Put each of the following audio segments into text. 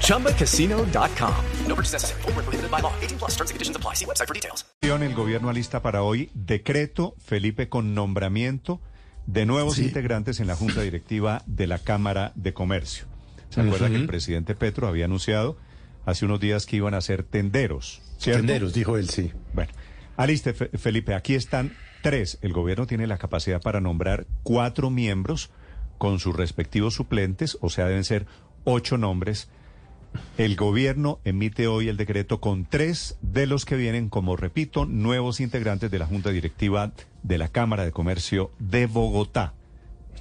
ChumbaCasino.com. No purchase necessary. Full prohibited by law. 18 plus terms and conditions apply. See website for details. El gobierno alista para hoy decreto, Felipe, con nombramiento de nuevos sí. integrantes en la Junta Directiva de la Cámara de Comercio. ¿Se uh -huh. acuerda que el presidente Petro había anunciado hace unos días que iban a ser tenderos? ¿cierto? Tenderos, dijo él, sí. Bueno. Aliste, Felipe, aquí están tres. El gobierno tiene la capacidad para nombrar cuatro miembros con sus respectivos suplentes, o sea, deben ser ocho nombres. El gobierno emite hoy el decreto con tres de los que vienen, como repito, nuevos integrantes de la Junta Directiva de la Cámara de Comercio de Bogotá.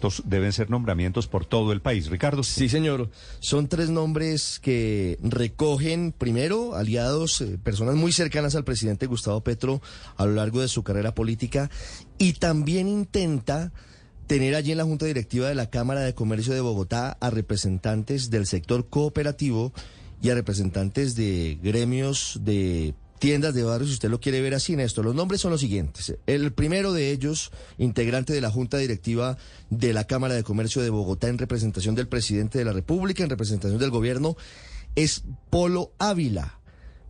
Estos deben ser nombramientos por todo el país. Ricardo. Sí, señor. Son tres nombres que recogen, primero, aliados, eh, personas muy cercanas al presidente Gustavo Petro a lo largo de su carrera política y también intenta tener allí en la Junta Directiva de la Cámara de Comercio de Bogotá a representantes del sector cooperativo y a representantes de gremios de tiendas de barrio, si usted lo quiere ver así, Néstor. Los nombres son los siguientes. El primero de ellos, integrante de la Junta Directiva de la Cámara de Comercio de Bogotá en representación del presidente de la República, en representación del gobierno, es Polo Ávila.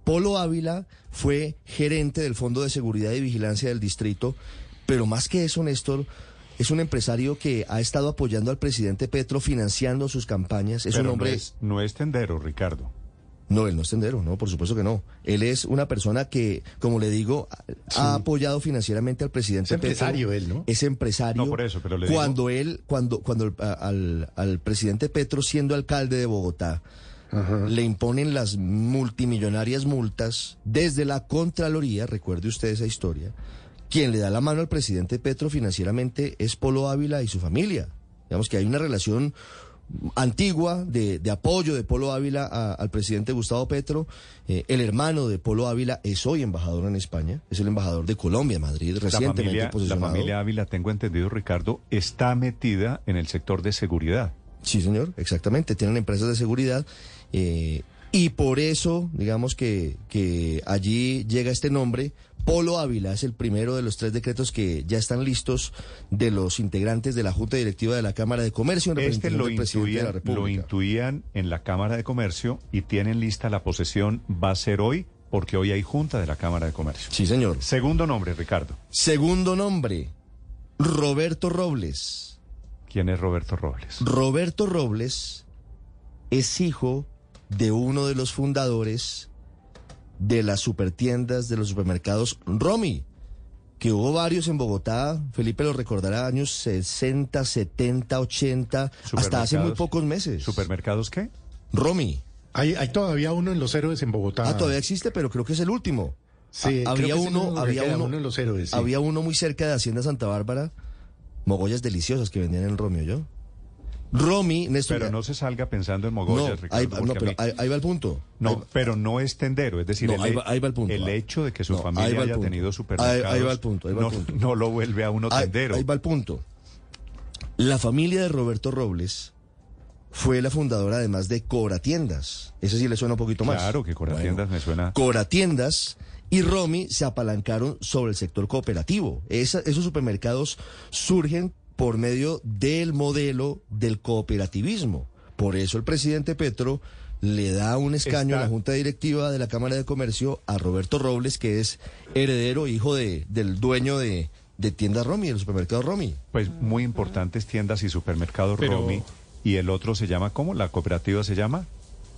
Polo Ávila fue gerente del Fondo de Seguridad y Vigilancia del Distrito, pero más que eso, Néstor, es un empresario que ha estado apoyando al presidente Petro, financiando sus campañas. Es pero un hombre. No es, no es tendero, Ricardo. No, él no es tendero, no, por supuesto que no. Él es una persona que, como le digo, sí. ha apoyado financieramente al presidente es empresario Petro. él, ¿no? Es empresario. No, por eso, pero le cuando digo... él, cuando, cuando el, al, al, presidente Petro, siendo alcalde de Bogotá, Ajá. le imponen las multimillonarias multas desde la Contraloría, recuerde usted esa historia, quien le da la mano al presidente Petro financieramente es Polo Ávila y su familia. Digamos que hay una relación antigua de, de, apoyo de Polo Ávila a, al presidente Gustavo Petro. Eh, el hermano de Polo Ávila es hoy embajador en España, es el embajador de Colombia Madrid, recientemente la familia, posicionado. La familia Ávila, tengo entendido, Ricardo, está metida en el sector de seguridad. Sí, señor, exactamente. Tienen empresas de seguridad. Eh, y por eso, digamos que, que allí llega este nombre. Polo Ávila es el primero de los tres decretos que ya están listos de los integrantes de la Junta Directiva de la Cámara de Comercio en este lo del presidente intuían, de la República. Lo intuían en la Cámara de Comercio y tienen lista la posesión. Va a ser hoy porque hoy hay Junta de la Cámara de Comercio. Sí, señor. Segundo nombre, Ricardo. Segundo nombre, Roberto Robles. ¿Quién es Roberto Robles? Roberto Robles es hijo de uno de los fundadores de las supertiendas de los supermercados Romy, que hubo varios en Bogotá, Felipe lo recordará, años 60, 70, 80, hasta hace muy pocos meses. ¿Supermercados qué? Romy. Hay, hay todavía uno en Los Héroes en Bogotá. Ah, todavía existe, pero creo que es el último. Sí, había creo que uno, había uno, uno, en Los Héroes. Sí. Había uno muy cerca de Hacienda Santa Bárbara, mogollas deliciosas que vendían en Romeo, yo. Romy, Néstor. Pero no se salga pensando en mogollas, no. Ahí, no, pero mí... ahí, ahí, va el punto. No, pero no es tendero, es decir, no, el, ahí, va, ahí va el, punto. el hecho de que su familia haya tenido supermercados. Ahí, va el punto. Va no, el punto. no, lo vuelve a uno tendero. Ahí, va el punto. La familia de Roberto Robles fue la fundadora además de Coratiendas. Ese sí le suena un poquito más. Claro que Coratiendas bueno, me suena. Coratiendas y Romy se apalancaron sobre el sector cooperativo. Esa, esos supermercados surgen por medio del modelo del cooperativismo. Por eso el presidente Petro le da un escaño Está. a la Junta Directiva de la Cámara de Comercio a Roberto Robles, que es heredero, hijo de, del dueño de, de tiendas Romy, del supermercado Romy. Pues muy importantes tiendas y supermercados Pero... Romy. Y el otro se llama, ¿cómo? ¿La cooperativa se llama?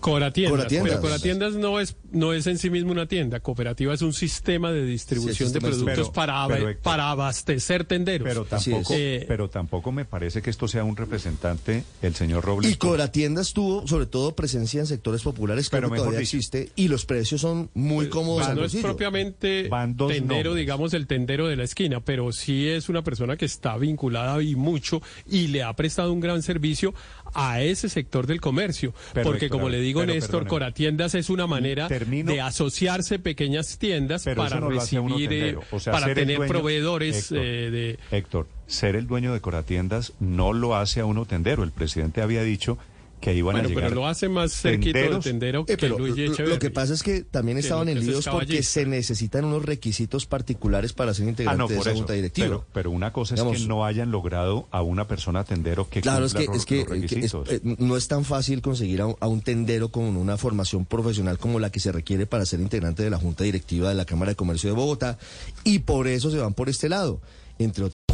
Coratiendas, Coratiendas. Pero Coratiendas no es, no es en sí mismo una tienda. Cooperativa es un sistema de distribución Sí, de sistema de- productos Pero- para, pero- para abastecer tenderos. Pero tampoco. Eh, pero tampoco me parece que esto sea un representante, el señor Robles. Y Coratiendas tuvo sobre todo presencia en sectores populares, Pero que mejor todavía dicho. existe, y los precios son muy cómodos Pues, al no es propiamente Van dos tendero, nombres. digamos, el tendero de la esquina, pero sí es una persona que está vinculada y mucho y le ha prestado un gran servicio a ese sector del comercio. Pero, porque Héctor, como le ver. Digo, Pero, Néstor. Coratiendas es una manera Termino- de asociarse pequeñas tiendas para no recibir, eh, tendero. O sea, para tener dueño- proveedores Héctor, eh, de... Héctor, ser el dueño de Coratiendas no lo hace a uno tendero. El presidente había dicho que iban Bueno, a llegar pero lo hace más cerquito de tenderos. tendero Eh, que pero Luigi lo- lo, que pasa es que también estaban en es líos porque se necesitan unos requisitos particulares para ser Ah, integrante no, de esa eso. junta directiva. Pero, pero una cosa es Digamos- que no hayan logrado a una persona tendero que Claro, es cumpla que, los- es que, los que es- requisitos. eh, no es tan fácil conseguir a un, a un tendero con una formación profesional como la que se requiere para ser integrante de la Junta Directiva de la Cámara de Comercio de Bogotá y por eso se van por este lado. Entre otros,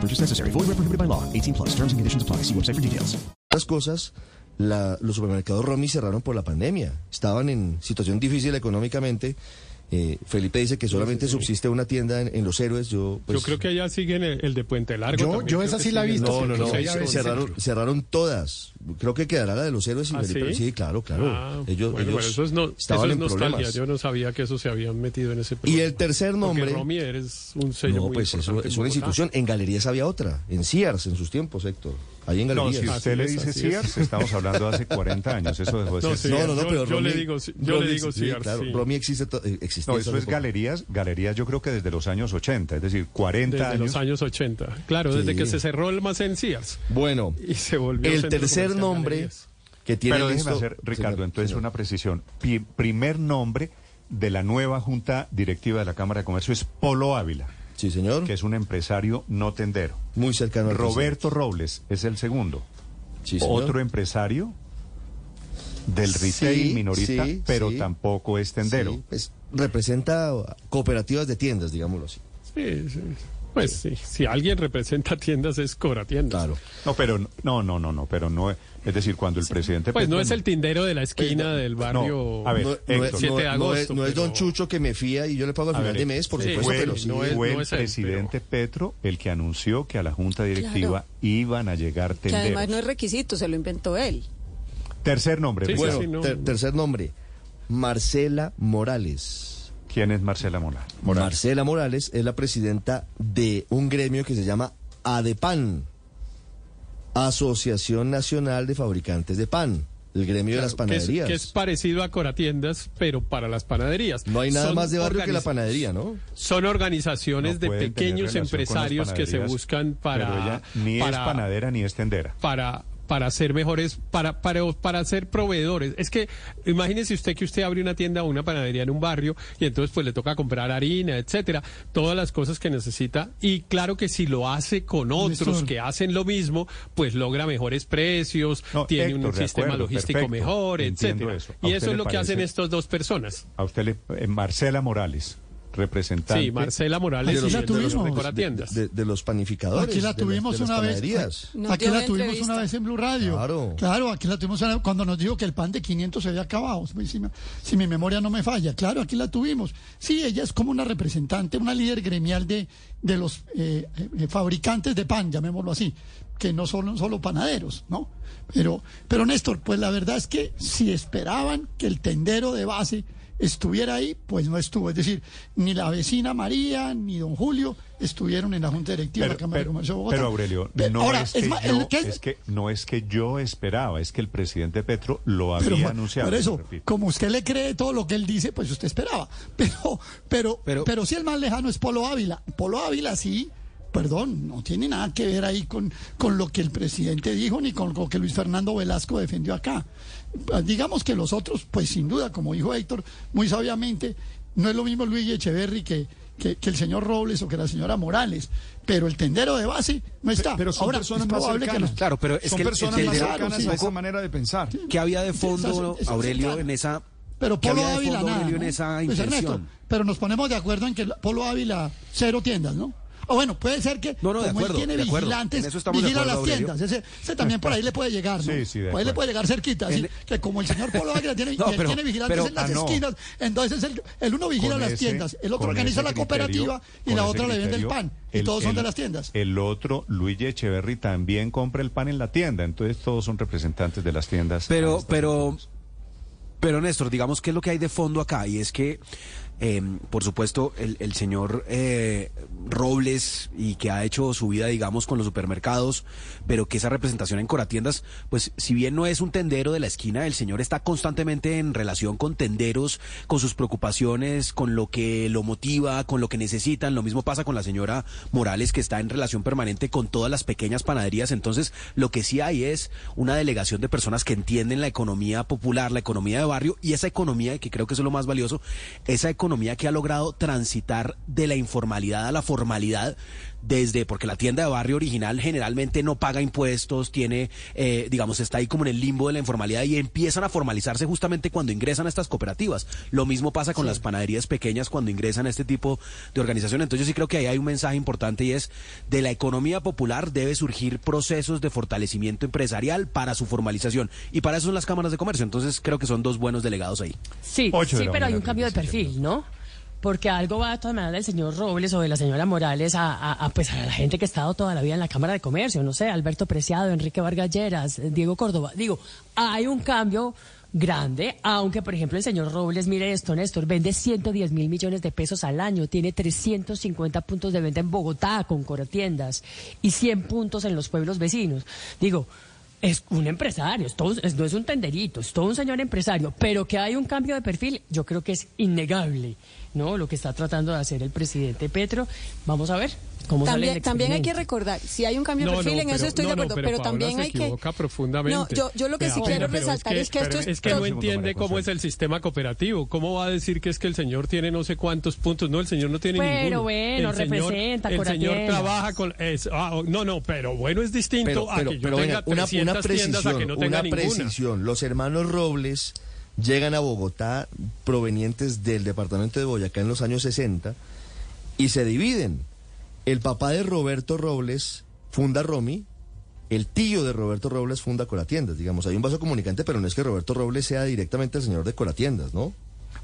No purchase necessary. Void where prohibited by law. 18 plus. Terms and conditions apply. See website for details. otras cosas, la- los supermercados Romy cerraron por la pandemia. Estaban en situación difícil económicamente. Eh, Felipe dice que solamente subsiste una tienda en, en Los Héroes. Yo, pues, Yo creo que allá siguen el, el de Puente Largo. Yo- yo esa sí la he visto, No, no, no. Ves, cerraron, cerraron todas. Creo que quedará la de los héroes y ¿Ah, Felipe. sí? Sí, claro, claro. Ah, ellos bueno, ellos bueno, eso es, no, estaban eso es en nostalgia. problemas. Yo no sabía que eso se habían metido en ese Y problema. el tercer nombre. Porque Romier es un sello No, muy pues eso es una institución. En galerías había otra. En Sears, en sus tiempos, Héctor. Ahí en No, galerías. si usted le dice. Sears, estamos hablando de hace 40 años. Eso dejó de No, ser sí, no, no, no, yo- pero yo le Romy- digo- yo Romy- le digo sí, Sears, claro, sí. Romy existe, eh, existía No, eso es galerías, galerías yo creo que desde los años 80, es decir, 40 Desde años. los años 80. Claro, desde Sí. que se cerró el almacén Sears. Bueno, Y se volvió el tercer nombre que tiene Pero déjeme listo- hacer, Ricardo, Señor, entonces señor. una precisión. Pi- primer nombre de la nueva junta directiva de la Cámara de Comercio es Polo Ávila, Sí, señor. que es un empresario no tendero. Muy cercano al Roberto Robles es el segundo. Sí, señor. Otro empresario del retail Sí, minorista, sí, pero sí. tampoco es tendero. Sí, pues, representa cooperativas de tiendas, digámoslo así. Sí, sí. Pues sí, si alguien representa tiendas es Coratiendas. Claro. No, pero no, no, no, no, pero no, es decir, cuando el presidente Pues no Petro- es el tindero de la esquina del barrio. a ver, no, no Héctor. es, 7 de no- no agosto, es- no es don Chucho que me fía y yo le pago al A final ver, de mes, por sí, supuesto, fue, pero sí. no es- fue no el es él, presidente Petro el que anunció que a la junta directiva iban a llegar Que tenderos. además no es requisito, se lo inventó él. Tercer nombre, Sí, sí. Bueno, no. ter- tercer nombre, Marcela Morales. ¿Quién es Marcela Mola? Marcela Morales es la presidenta de un gremio que se llama ADEPAN, Asociación Nacional de Fabricantes de Pan, el gremio de las que es, panaderías. que es parecido a Coratiendas, pero para las panaderías. no hay nada Son más de barrio que la panadería, ¿no? Son organizaciones No de pequeños empresarios que se panaderías, buscan para, Pero ella ni es panadera ni es tendera. para para ser mejores, para, para, para ser proveedores. Es que imagínese usted que usted abre una tienda o una panadería en un barrio y entonces pues le toca comprar harina, etcétera, todas las cosas que necesita. Y claro que si lo hace con otros Néstor. que hacen lo mismo, pues logra mejores precios, No, tiene Héctor, un sistema acuerdo, logístico perfecto. mejor, etcétera. eso. ¿A Y eso es lo que hacen estas dos personas. A usted le... eh, Marcela Morales, representante... Sí, Marcela Morales Aquí la el de los tuvimos. De, de los panificadores. Aquí la de las- tuvimos de las una vez. Nos Aquí la tuvimos entrevista. una vez en Blue Radio. Claro. aquí la tuvimos una- cuando nos dijo que el pan de 500 se había acabado. Si, me- si mi memoria no me falla. Claro, aquí la tuvimos. Sí, ella es como una representante, una líder gremial de, de los eh, eh, fabricantes de pan, llamémoslo así, que no son solo panaderos, ¿no? Pero, pero Néstor, pues la verdad es que si esperaban que el tendero de base estuviera ahí, pues no estuvo. Es decir, ni la vecina María ni don Julio estuvieron en la Junta Directiva de la Cámara de Comercio de Bogotá. pero, Aurelio, Pero no ahora, es, que más, yo, que es- es que no es que yo esperaba, es que el presidente Petro lo había pero, anunciado. Por eso, como usted le cree todo lo que él dice, pues usted esperaba. Pero, pero, Pero- pero, sí el más lejano es Polo Ávila. Polo Ávila sí, perdón, no tiene nada que ver ahí con, con lo que el presidente dijo ni con lo que Luis Fernando Velasco defendió acá. Digamos que los otros, pues sin duda, como dijo Héctor, muy sabiamente, no es lo mismo Luis Echeverry que, que, que el señor Robles o que la señora Morales, pero el tendero de base no está. Pero son Ahora, personas es más probable que los- Claro, pero es son que el- personas el más tendero- cercanas sí. a esa manera de pensar. ¿Qué había de fondo, Esa- esa- Aurelio, cercana. en esa... Pero ¿qué Polo Ávila nada, Aurelio, ¿no? en esa Pues, Ernesto, pero nos ponemos de acuerdo en que Polo Ávila cero tiendas, ¿no? O bueno, puede ser que No, como acuerdo, él tiene vigilantes, vigila acuerdo, las tiendas. Ese, ese también por ahí le puede llegar, ¿no? Sí, sí, por ahí le puede llegar cerquita. así En- que como el señor Polo Águila tiene, No, pero- tiene vigilantes pero- en las ah, esquinas, entonces el, el uno vigila Con las ese- tiendas, el otro organiza la criterio- cooperativa y la otra le vende el pan. Y el- todos son el- de las tiendas. El otro, Luigi Echeverry, también compra el pan en la tienda. Entonces todos son representantes de las tiendas. Pero, pero, pero Néstor, digamos qué es lo que hay de fondo acá y es que, eh, por supuesto, el, el señor eh, Robles y que ha hecho su vida, digamos, con los supermercados, pero que esa representación en Coratiendas, pues, si bien no es un tendero de la esquina, el señor está constantemente en relación con tenderos, con sus preocupaciones, con lo que lo motiva, con lo que necesitan. Lo mismo pasa con la señora Morales, que está en relación permanente con todas las pequeñas panaderías. Entonces, lo que sí hay es una delegación de personas que entienden la economía popular, la economía de barrio y esa economía, que creo que eso es lo más valioso, esa economía que ha logrado transitar de la informalidad a la formalidad desde, porque la tienda de barrio original generalmente no paga impuestos, tiene, eh, digamos, está ahí como en el limbo de la informalidad y empiezan a formalizarse justamente cuando ingresan a estas cooperativas. Lo mismo pasa con las panaderías pequeñas cuando ingresan a este tipo de organización. Entonces yo sí creo que ahí hay un mensaje importante y es de la economía popular debe surgir procesos de fortalecimiento empresarial para su formalización y para eso son las cámaras de comercio. Entonces creo que son dos buenos delegados ahí. Sí, Ocho sí, pero hay un cambio de 36 perfil, ¿no? Porque algo va todas maneras del señor Robles o de la señora Morales a, a, a, pues, a la gente que ha estado toda la vida en la Cámara de Comercio, no sé, Alberto Preciado, Enrique Vargas Lleras, eh, Diego Córdoba. Digo, hay un cambio grande, aunque por ejemplo el señor Robles, mire esto, Néstor, vende 110 mil millones de pesos al año, tiene 350 puntos de venta en Bogotá con coratiendas y 100 puntos en los pueblos vecinos. Digo, es un empresario, es es- no es un tenderito, es todo un señor empresario, pero que hay un cambio de perfil, yo creo que es innegable, ¿no? Lo que está tratando de hacer el presidente Petro. Vamos a ver cómo sale También, también hay que recordar, si hay un cambio de No, perfil, no, en pero- eso estoy no, de no, acuerdo, pero pero, también se hay que... profundamente. No, yo, yo lo que sí quiero resaltar es que, pero esto es... es que no entiende cómo es el sistema cooperativo. ¿Cómo va a decir que es que el señor tiene no sé cuántos puntos? No, el señor no tiene Pero ninguno. bueno, el señor, representa El señor trabaja con... es- ah, oh, no, no, pero bueno es distinto Pero, a que yo pero tenga una, 300 una tiendas a que precisión, no tenga una ninguna. precisión. Los hermanos Robles llegan a Bogotá provenientes del departamento de Boyacá en los años 60 y se dividen. El papá de Roberto Robles funda Romy, el tío de Roberto Robles funda Coratiendas. Digamos, hay un vaso comunicante, pero no es que Roberto Robles sea directamente el señor de Coratiendas, ¿no?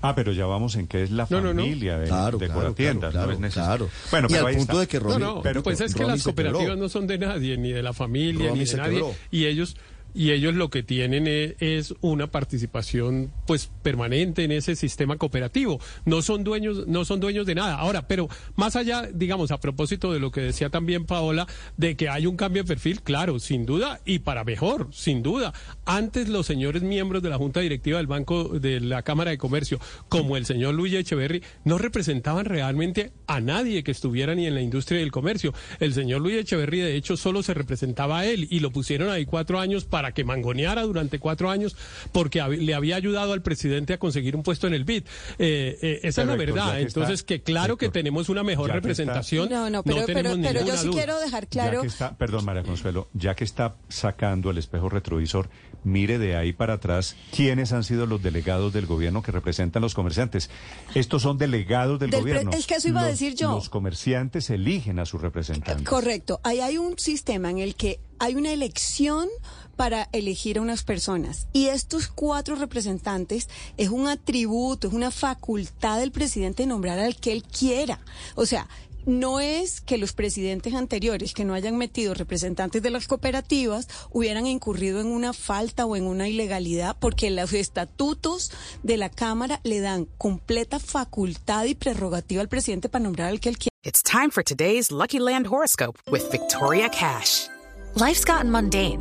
Ah, pero ya vamos en que es la No, no, no. familia de, Claro, de claro, claro, no es necesario. claro. Bueno, Y pero al ahí punto está. de que No, Romy- no, pero pues es que Romy las cooperativas no son de nadie, ni de la familia, Romy ni de nadie. quebró. Y ellos y ellos lo que tienen es, es una participación pues permanente en ese sistema cooperativo. No son dueños, no son dueños de nada. Ahora, pero más allá, digamos, a propósito de lo que decía también Paola, de que hay un cambio de perfil, claro, sin duda, y para mejor, sin duda. Antes los señores miembros de la Junta Directiva del Banco de la Cámara de Comercio, como el señor Luis Echeverry, no representaban realmente a nadie que estuviera ni en la industria del comercio. El señor Luis Echeverry, de hecho, solo se representaba a él y lo pusieron ahí cuatro años para que mangoneara durante cuatro años porque hab- le había ayudado al presidente a conseguir un puesto en el BID. Eh, eh, esa Pero, es la Héctor, verdad. está- Entonces, que claro que tenemos una mejor representación. No, no, pero, pero, tenemos pero yo sí duda. quiero dejar Ya claro... que está, perdón, María Consuelo, ya que está sacando el espejo retrovisor, mire de ahí para atrás quiénes han sido los delegados del gobierno que representan los comerciantes. Estos son delegados del, gobierno. es que eso iba a decir yo. Los comerciantes eligen a sus representantes. Correcto. Ahí hay un sistema en el que hay una elección para elegir a unas personas. Y estos cuatro representantes es un atributo, es una facultad del presidente de nombrar al que él quiera. O sea, no es que los presidentes anteriores que no hayan metido representantes de las cooperativas hubieran incurrido en una falta o en una ilegalidad, porque los estatutos de la Cámara le dan completa facultad y prerrogativa al presidente para nombrar al que él quiera. It's time for today's Lucky Land horoscope with Victoria Cash. Life's gotten mundane,